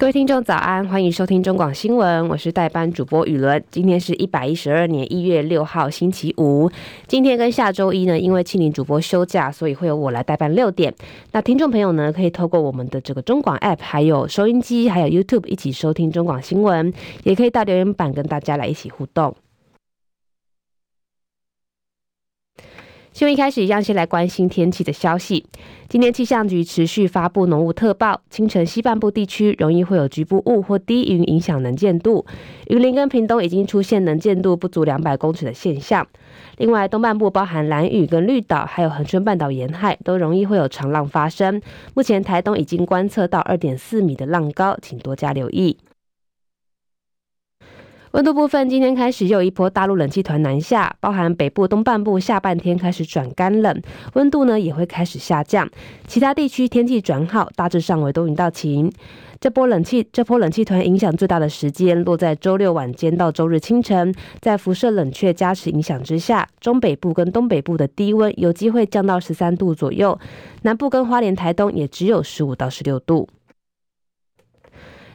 各位听众早安，欢迎收听中广新闻，我是代班主播雨伦。今天是一百一十二年一月六号星期五。今天跟下周一呢，因为庆龄主播休假，所以会由我来代班六点。那听众朋友呢，可以透过我们的这个中广 App，还有收音机，还有 YouTube 一起收听中广新闻，也可以到留言板跟大家来一起互动。新闻一开始一样，先来关心天气的消息。今天气象局持续发布浓雾特报，清晨西半部地区容易会有局部雾或低云影响能见度。云林跟屏东已经出现能见度不足两百公尺的现象。另外，东半部包含兰屿跟绿岛，还有恒春半岛沿海，都容易会有长浪发生。目前台东已经观测到二点四米的浪高，请多加留意。温度部分，今天开始又一波大陆冷气团南下，包含北部东半部下半天开始转干冷，温度呢也会开始下降。其他地区天气转好，大致上为多云到晴。这波冷气这波冷气团影响最大的时间落在周六晚间到周日清晨，在辐射冷却加持影响之下，中北部跟东北部的低温有机会降到十三度左右，南部跟花莲、台东也只有十五到十六度。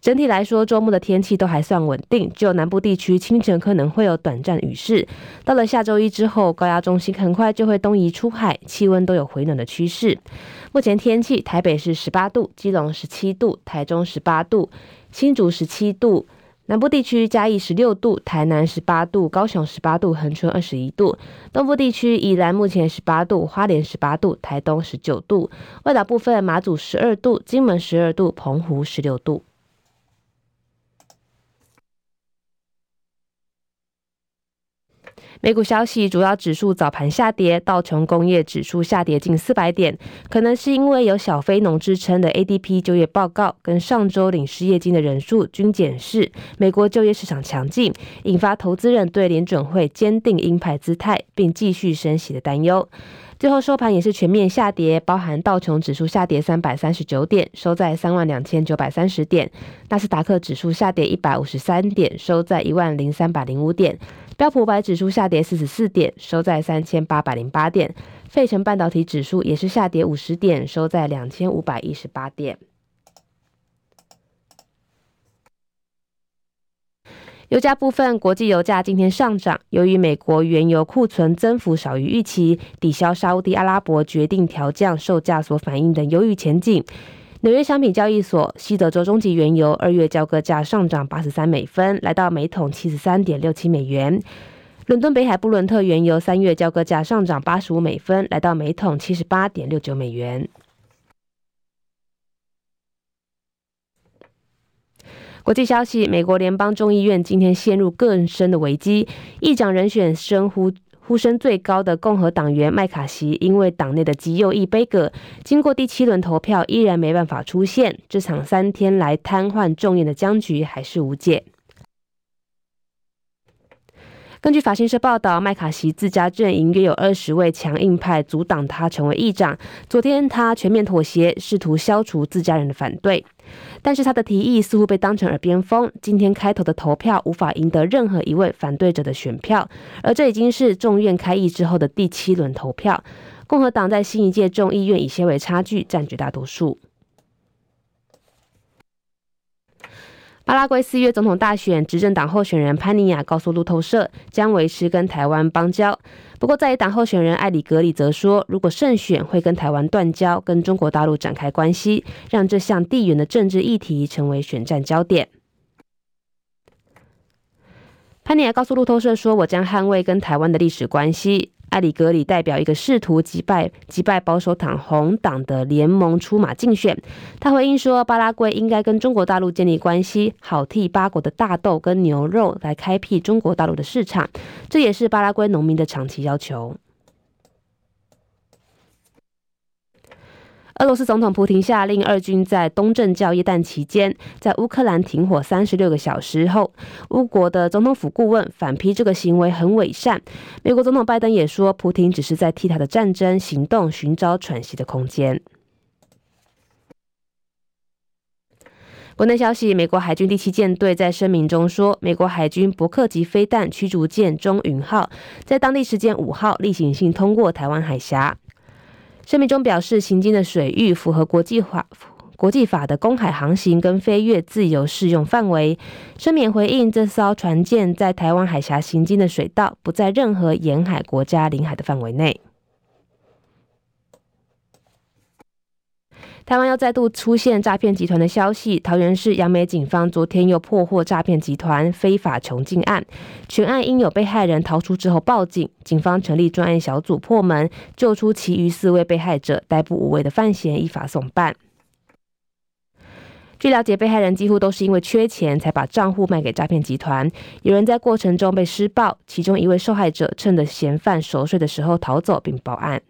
整体来说，周末的天气都还算稳定，只有南部地区清晨可能会有短暂雨势。到了下周一之后，高压中心很快就会东移出海，气温都有回暖的趋势。目前天气，台北是十八度，基隆十七度，台中十八度，新竹十七度，南部地区嘉义十六度，台南十八度，高雄十八度，恒春二十一度。东部地区宜兰目前十八度，花莲十八度，台东十九度。外岛部分马祖十二度，金门十二度，澎湖十六度。美股消息，主要指数早盘下跌，道琼工业指数下跌近四百点，可能是因为有小非农之称的 ADP 就业报告跟上周领失业金的人数均检视美国就业市场强劲，引发投资人对联准会坚定鹰派姿态并继续升息的担忧。最后收盘也是全面下跌，包含道琼指数下跌三百三十九点，收在三万两千九百三十点；纳斯达克指数下跌一百五十三点，收在一万零三百零五点；标普五百指数下跌四十四点，收在三千八百零八点；费城半导体指数也是下跌五十点，收在两千五百一十八点。油价部分，国际油价今天上涨，由于美国原油库存增幅少于预期，抵消沙乌地阿拉伯决定调降售价所反映的优裕前景。纽约商品交易所西德州中级原油二月交割价上涨八十三美分，来到每桶七十三点六七美元。伦敦北海布伦特原油三月交割价上涨八十五美分，来到每桶七十八点六九美元。国际消息：美国联邦众议院今天陷入更深的危机，议长人选声呼呼声最高的共和党员麦卡锡，因为党内的极右翼杯葛，经过第七轮投票依然没办法出现。这场三天来瘫痪众院的僵局还是无解。根据法新社报道，麦卡锡自家阵营约有二十位强硬派阻挡他成为议长。昨天他全面妥协，试图消除自家人的反对。但是他的提议似乎被当成耳边风。今天开头的投票无法赢得任何一位反对者的选票，而这已经是众院开议之后的第七轮投票。共和党在新一届众议院以些为差距占绝大多数。巴拉圭四月总统大选，执政党候选人潘尼亚告诉路透社，将维持跟台湾邦交。不过，在野党候选人艾里格里则说，如果胜选，会跟台湾断交，跟中国大陆展开关系，让这项地缘的政治议题成为选战焦点。潘尼亚告诉路透社说：“我将捍卫跟台湾的历史关系。”阿里格里代表一个试图击败击败保守党红党的联盟出马竞选。他回应说，巴拉圭应该跟中国大陆建立关系，好替巴国的大豆跟牛肉来开辟中国大陆的市场。这也是巴拉圭农民的长期要求。俄罗斯总统普亭下令二军在东正教耶诞期间，在乌克兰停火三十六个小时后，乌国的总统府顾问反批这个行为很伪善。美国总统拜登也说，普亭只是在替他的战争行动寻找喘息的空间。国内消息：美国海军第七舰队在声明中说，美国海军伯克级飞弹驱逐舰中云号在当地时间五号例行性通过台湾海峡。声明中表示，行经的水域符合国际法、国际法的公海航行跟飞越自由适用范围。声明回应，这艘船舰在台湾海峡行经的水道不在任何沿海国家领海的范围内。台湾又再度出现诈骗集团的消息，桃园市杨梅警方昨天又破获诈骗集团非法囚禁案，全案因有被害人逃出之后报警，警方成立专案小组破门，救出其余四位被害者，逮捕五位的犯嫌，依法送办。据了解，被害人几乎都是因为缺钱才把账户卖给诈骗集团，有人在过程中被施暴，其中一位受害者趁着嫌犯熟睡的时候逃走并报案。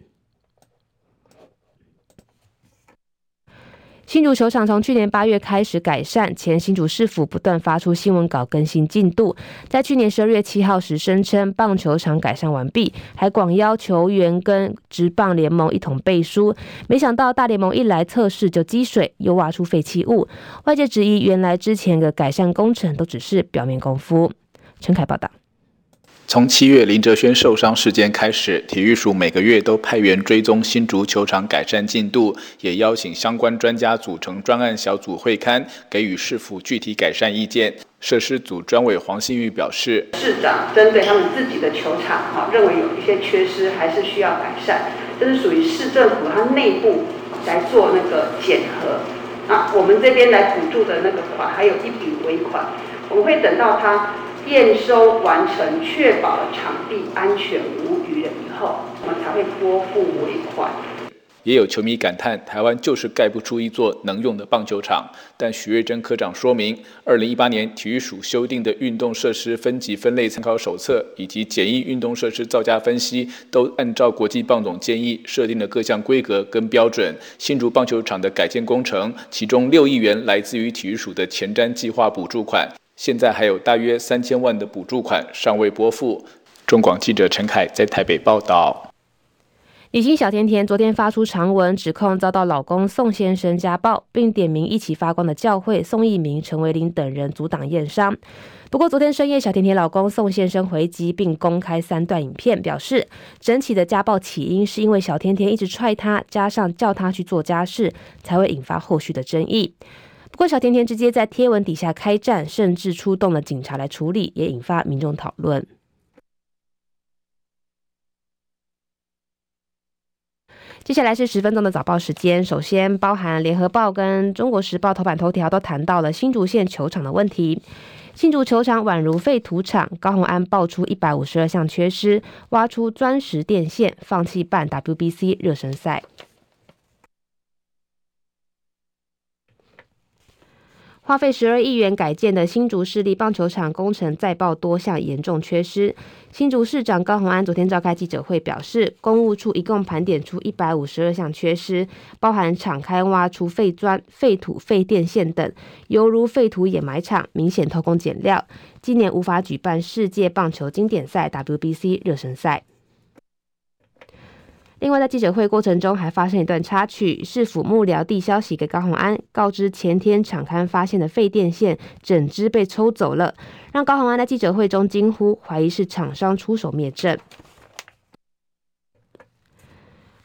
新竹球场从去年八月开始改善，前新竹市府不断发出新闻稿更新进度。在去年十二月七号时声称棒球场改善完毕，还广邀球员跟职棒联盟一同背书。没想到大联盟一来测试就积水，又挖出废弃物。外界质疑，原来之前的改善工程都只是表面功夫。陈凯报道。从七月林哲轩受伤事件开始，体育署每个月都派员追踪新竹球场改善进度，也邀请相关专家组成专案小组会勘，给予市府具体改善意见。设施组专委黄新玉表示，市长针对他们自己的球场，哈，认为有一些缺失，还是需要改善，这是属于市政府它内部来做那个检核。啊，我们这边来补助的那个款，还有一笔尾款，我们会等到他。验收完成，确保场地安全无虞了以后，我们才会拨付尾款。也有球迷感叹，台湾就是盖不出一座能用的棒球场。但许瑞珍科长说明，二零一八年体育署修订的运动设施分级分类参考手册以及简易运动设施造价分析，都按照国际棒总建议设定的各项规格跟标准。新竹棒球场的改建工程，其中六亿元来自于体育署的前瞻计划补助款。现在还有大约三千万的补助款尚未拨付。中广记者陈凯在台北报道。女星小甜甜昨天发出长文，指控遭到老公宋先生家暴，并点名一起发光的教会宋逸民、陈为霖等人阻挡验伤。不过昨天深夜，小甜甜老公宋先生回击，并公开三段影片，表示整起的家暴起因是因为小甜甜一直踹他，加上叫他去做家事，才会引发后续的争议。不过，小甜甜直接在贴文底下开战，甚至出动了警察来处理，也引发民众讨论。接下来是十分钟的早报时间，首先包含联合报跟中国时报头版头条都谈到了新竹县球场的问题。新竹球场宛如废土场，高虹安爆出一百五十二项缺失，挖出钻石电线，放弃办 WBC 热身赛。花费十二亿元改建的新竹市立棒球场工程再爆多项严重缺失。新竹市长高虹安昨天召开记者会，表示，公务处一共盘点出一百五十二项缺失，包含敞开挖出废砖、废土、废电线等，犹如废土掩埋场，明显偷工减料。今年无法举办世界棒球经典赛 WBC 热身赛。另外，在记者会过程中还发生一段插曲，市府幕僚递消息给高虹安，告知前天场勘发现的废电线整支被抽走了，让高虹安在记者会中惊呼，怀疑是厂商出手灭证。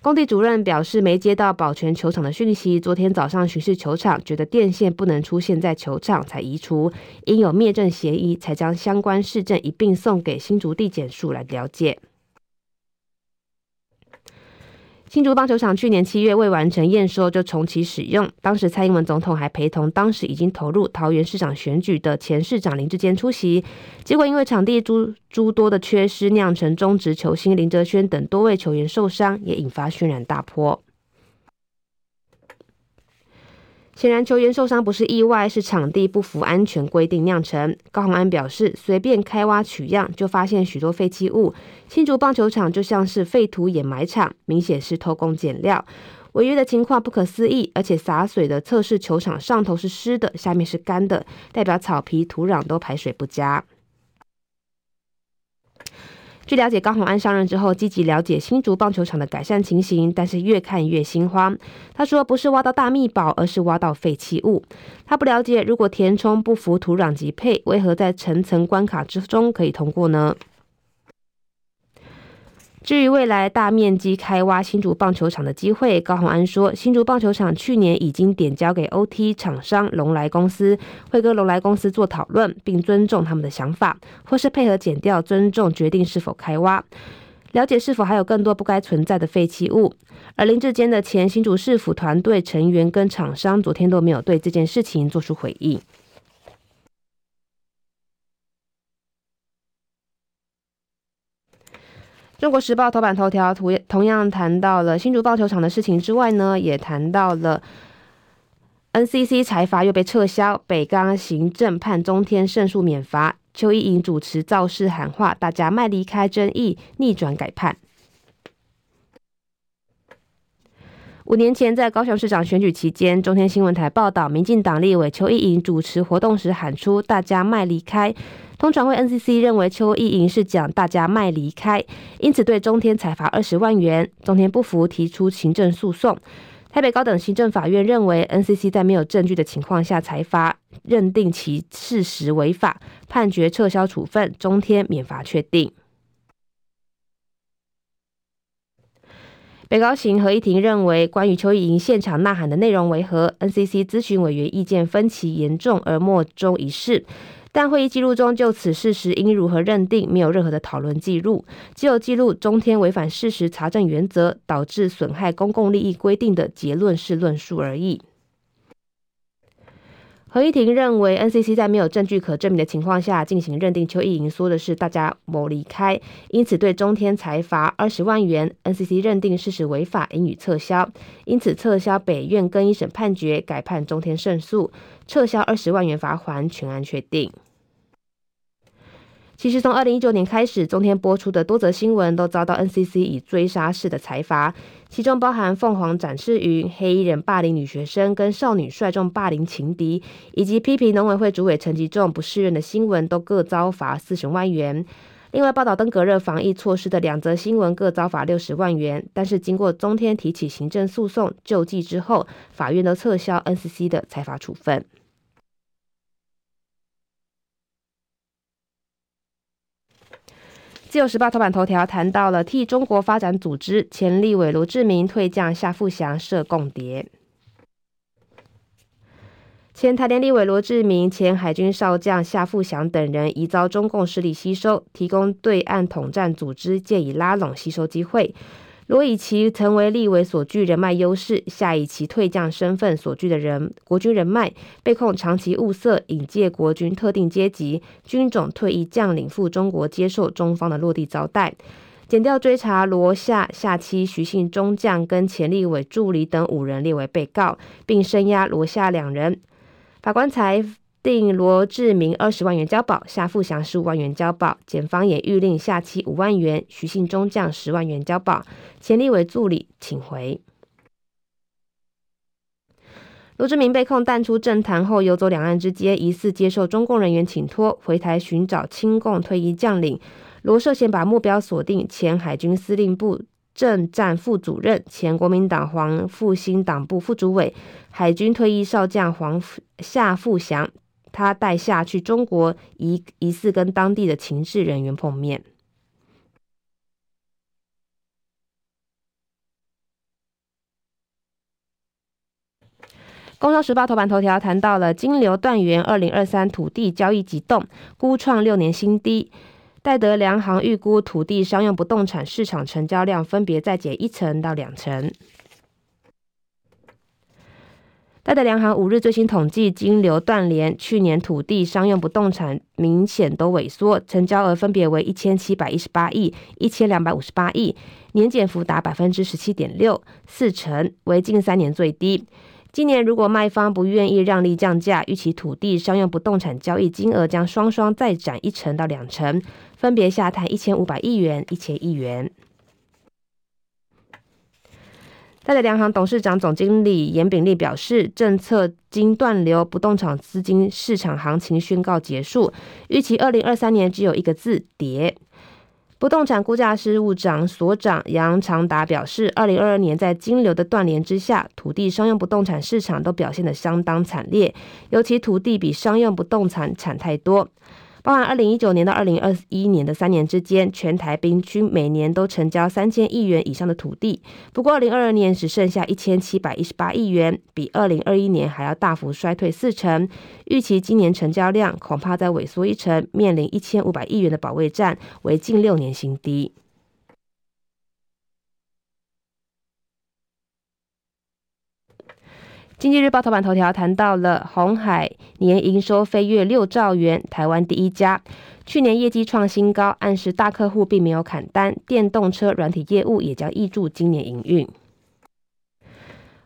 工地主任表示没接到保全球场的讯息，昨天早上巡视球场，觉得电线不能出现在球场才移除，因有灭证嫌疑，才将相关事证一并送给新竹地检署来了解。新竹棒球场去年七月未完成验收就重启使用，当时蔡英文总统还陪同当时已经投入桃园市长选举的前市长林志坚出席，结果因为场地诸诸多的缺失，酿成中职球星林哲轩等多位球员受伤，也引发轩然大波。显然，球员受伤不是意外，是场地不符安全规定酿成。高宏安表示，随便开挖取样就发现许多废弃物。新竹棒球场就像是废土掩埋场，明显是偷工减料。违约的情况不可思议，而且洒水的测试球场上头是湿的，下面是干的，代表草皮、土壤都排水不佳。据了解，高宏安上任之后积极了解新竹棒球场的改善情形，但是越看越心慌。他说：“不是挖到大秘宝，而是挖到废弃物。”他不了解，如果填充不符土壤级配，为何在层层关卡之中可以通过呢？至于未来大面积开挖新竹棒球场的机会，高虹安说，新竹棒球场去年已经点交给 OT 厂商龙来公司，会跟龙来公司做讨论，并尊重他们的想法，或是配合减掉，尊重决定是否开挖，了解是否还有更多不该存在的废弃物。而林志坚的前新竹市府团队成员跟厂商昨天都没有对这件事情做出回应。中国时报头版头条图同样谈到了新竹棒球场的事情之外呢，也谈到了 NCC 财罚又被撤销，北钢行政判中天胜诉免罚，邱意莹主持造势喊话，大家卖离开争议，逆转改判。五年前在高雄市长选举期间，中天新闻台报道，民进党立委邱意莹主持活动时喊出“大家卖离开”。通常会 NCC 认为邱意莹是讲大家卖离开，因此对中天裁罚二十万元。中天不服，提出行政诉讼。台北高等行政法院认为 NCC 在没有证据的情况下裁罚，认定其事实违法，判决撤销处分，中天免罚确定。被告行合议庭认为，关于邱意莹现场呐喊的内容为何，NCC 咨询委员意见分歧严重而莫衷一是。但会议记录中就此事实应如何认定，没有任何的讨论记录，只有记录中天违反事实查证原则，导致损害公共利益规定的结论式论述而已。合议庭认为，NCC 在没有证据可证明的情况下进行认定，邱意莹说的是大家某离开，因此对中天裁罚二十万元。NCC 认定事实违法，应予撤销，因此撤销北院更一审判决，改判中天胜诉，撤销二十万元罚款，全案确定。其实从二零一九年开始，中天播出的多则新闻都遭到 NCC 以追杀式的裁罚，其中包含凤凰展翅云、黑衣人霸凌女学生跟少女率众霸凌情敌，以及批评农委会主委陈吉仲不适任的新闻，都各遭罚四十万元。另外，报道登革热防疫措施的两则新闻各遭罚六十万元，但是经过中天提起行政诉讼救济之后，法院都撤销 NCC 的裁罚处分。自由时报头版头条谈到了替中国发展组织前立委罗志明退将夏富祥设共谍，前台联立委罗志明、前海军少将夏富祥等人疑遭中共势力吸收，提供对岸统战组织借以拉拢吸收机会。罗以其成为立委所具人脉优势，下以其退将身份所具的人国军人脉，被控长期物色引介国军特定阶级军种退役将领赴中国接受中方的落地招待。检调追查罗夏下期徐姓中将跟前立委助理等五人列为被告，并声押罗夏两人。法官裁。定罗志明二十万元交保，夏富祥十五万元交保。检方也预令夏期五万元，徐信中将十万元交保。钱立伟助理请回。罗志明被控淡出政坛后游走两岸之间，疑似接受中共人员请托回台寻找亲共退役将领。罗涉嫌把目标锁定前海军司令部政战副主任、前国民党黄复兴党部副主委、海军退役少将黄夏富祥。他带下去中国，疑疑似跟当地的情治人员碰面。工商时报头版头条谈到了金流断源，二零二三土地交易急冻，估创六年新低。戴德梁行预估土地商用不动产市场成交量分别再减一成到两成。戴德梁行五日最新统计，金流断联，去年土地商用不动产明显都萎缩，成交额分别为一千七百一十八亿、一千两百五十八亿，年减幅达百分之十七点六，四成为近三年最低。今年如果卖方不愿意让利降价，预期土地商用不动产交易金额将双双再涨一成到两成，分别下探一千五百亿元、一千亿元。戴德梁行董事长、总经理严炳立表示，政策经断流，不动产资金市场行情宣告结束，预期二零二三年只有一个字：跌。不动产估价事务长所长杨长达表示，二零二二年在金流的断联之下，土地商用不动产市场都表现得相当惨烈，尤其土地比商用不动产惨太多。包含二零一九年到二零二一年的三年之间，全台平均每年都成交三千亿元以上的土地。不过二零二二年只剩下一千七百一十八亿元，比二零二一年还要大幅衰退四成。预期今年成交量恐怕再萎缩一成，面临一千五百亿元的保卫战，为近六年新低。经济日报头版头条谈到了鸿海年营收飞跃六兆元，台湾第一家，去年业绩创新高，暗示大客户并没有砍单，电动车软体业务也将挹注今年营运。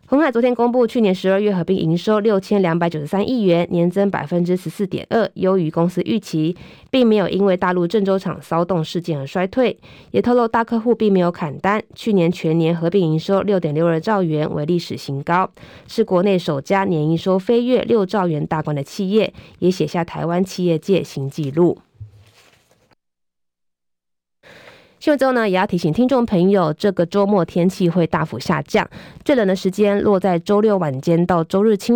鸿海昨天公布，去年十二月合并营收六千两百九十三亿元，年增百分之十四点二，优于公司预期，并没有因为大陆郑州厂骚动事件而衰退。也透露大客户并没有砍单，去年全年合并营收六点六二兆元为历史新高，是国内首家年营收飞跃六兆元大关的企业，也写下台湾企业界新纪录。新闻之后呢，也要提醒听众朋友，这个周末天气会大幅下降，最冷的时间落在周六晚间到周日清。